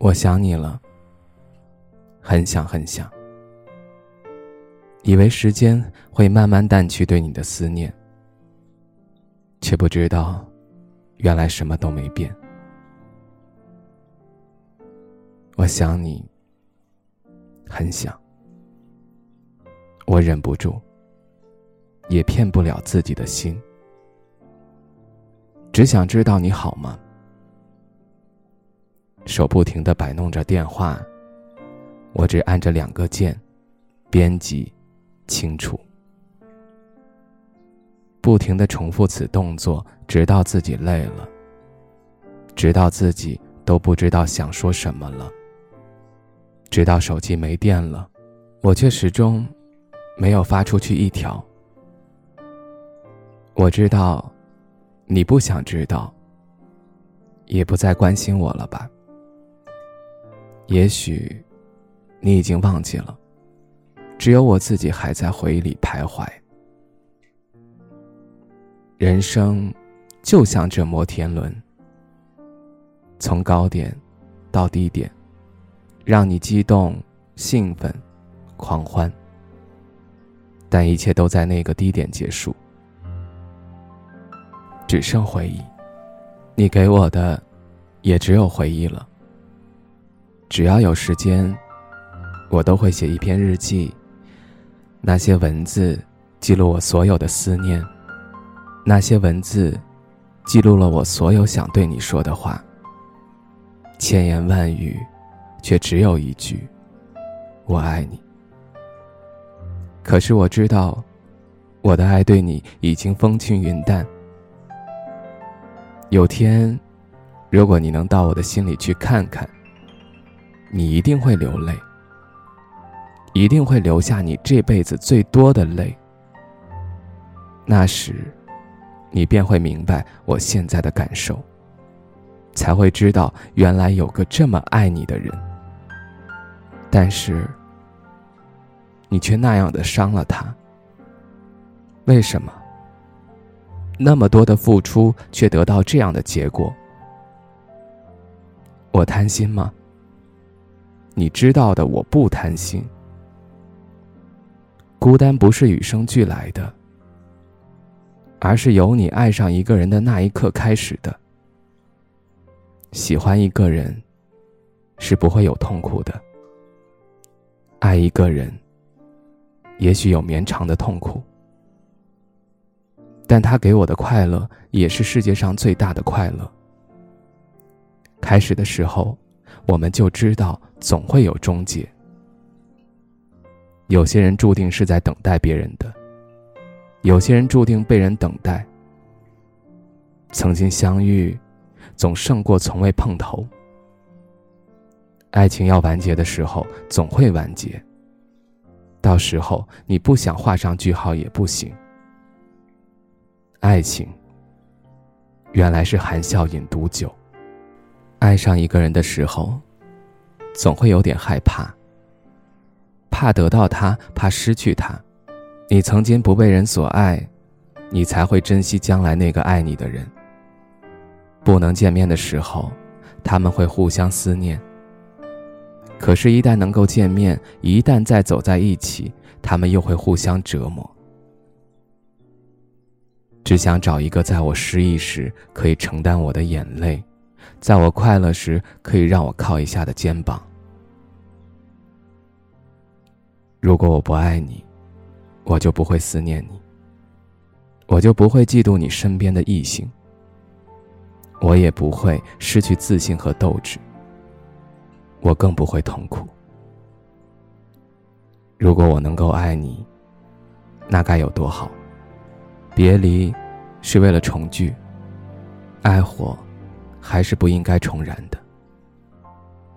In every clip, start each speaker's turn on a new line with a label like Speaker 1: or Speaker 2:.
Speaker 1: 我想你了，很想很想。以为时间会慢慢淡去对你的思念，却不知道，原来什么都没变。我想你，很想。我忍不住，也骗不了自己的心，只想知道你好吗？手不停的摆弄着电话，我只按着两个键，编辑，清楚。不停的重复此动作，直到自己累了，直到自己都不知道想说什么了，直到手机没电了，我却始终没有发出去一条。我知道，你不想知道，也不再关心我了吧。也许，你已经忘记了，只有我自己还在回忆里徘徊。人生，就像这摩天轮，从高点到低点，让你激动、兴奋、狂欢。但一切都在那个低点结束，只剩回忆。你给我的，也只有回忆了。只要有时间，我都会写一篇日记。那些文字记录我所有的思念，那些文字记录了我所有想对你说的话。千言万语，却只有一句：我爱你。可是我知道，我的爱对你已经风轻云淡。有天，如果你能到我的心里去看看。你一定会流泪，一定会留下你这辈子最多的泪。那时，你便会明白我现在的感受，才会知道原来有个这么爱你的人。但是，你却那样的伤了他。为什么？那么多的付出，却得到这样的结果？我贪心吗？你知道的，我不贪心。孤单不是与生俱来的，而是由你爱上一个人的那一刻开始的。喜欢一个人，是不会有痛苦的；爱一个人，也许有绵长的痛苦，但他给我的快乐，也是世界上最大的快乐。开始的时候。我们就知道总会有终结。有些人注定是在等待别人的，有些人注定被人等待。曾经相遇，总胜过从未碰头。爱情要完结的时候，总会完结。到时候你不想画上句号也不行。爱情，原来是含笑饮毒酒。爱上一个人的时候，总会有点害怕，怕得到他，怕失去他。你曾经不被人所爱，你才会珍惜将来那个爱你的人。不能见面的时候，他们会互相思念。可是，一旦能够见面，一旦再走在一起，他们又会互相折磨。只想找一个在我失意时可以承担我的眼泪。在我快乐时，可以让我靠一下的肩膀。如果我不爱你，我就不会思念你，我就不会嫉妒你身边的异性，我也不会失去自信和斗志，我更不会痛苦。如果我能够爱你，那该有多好！别离，是为了重聚，爱火。还是不应该重燃的。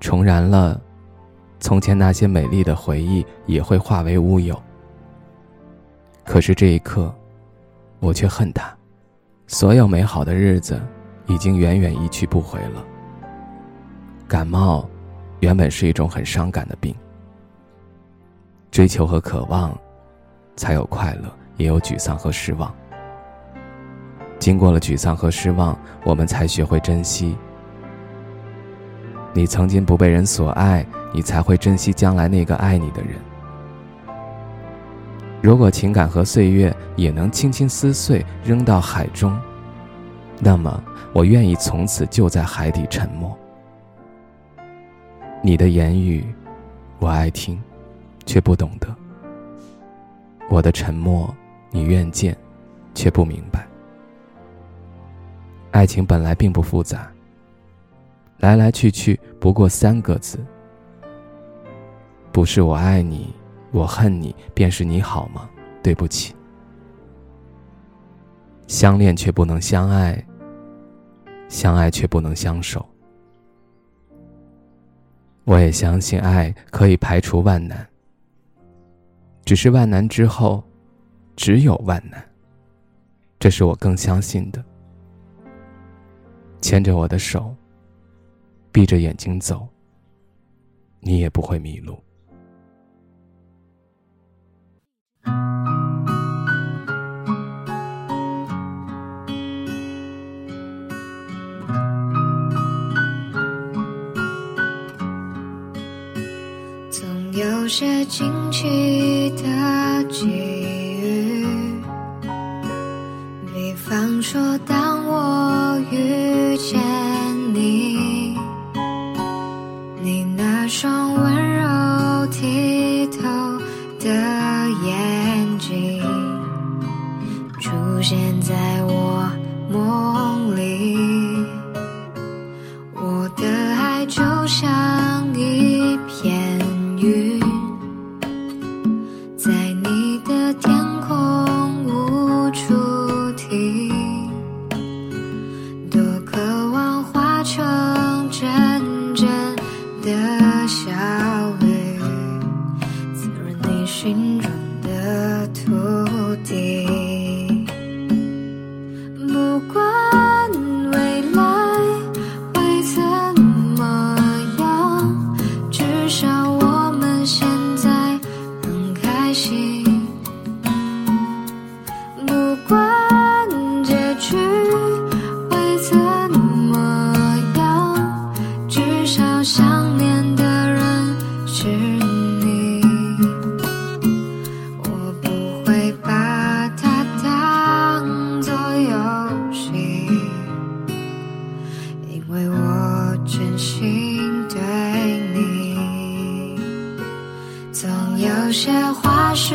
Speaker 1: 重燃了，从前那些美丽的回忆也会化为乌有。可是这一刻，我却恨他，所有美好的日子，已经远远一去不回了。感冒，原本是一种很伤感的病。追求和渴望，才有快乐，也有沮丧和失望。经过了沮丧和失望，我们才学会珍惜。你曾经不被人所爱，你才会珍惜将来那个爱你的人。如果情感和岁月也能轻轻撕碎，扔到海中，那么我愿意从此就在海底沉默。你的言语，我爱听，却不懂得；我的沉默，你愿见，却不明白。爱情本来并不复杂。来来去去不过三个字，不是我爱你，我恨你，便是你好吗？对不起。相恋却不能相爱，相爱却不能相守。我也相信爱可以排除万难，只是万难之后，只有万难。这是我更相信的。牵着我的手。闭着眼睛走，你也不会迷路。
Speaker 2: 总有些惊奇的际遇，比方说，当我遇是你我不会把它当作游戏因为我真心对你。总有些话是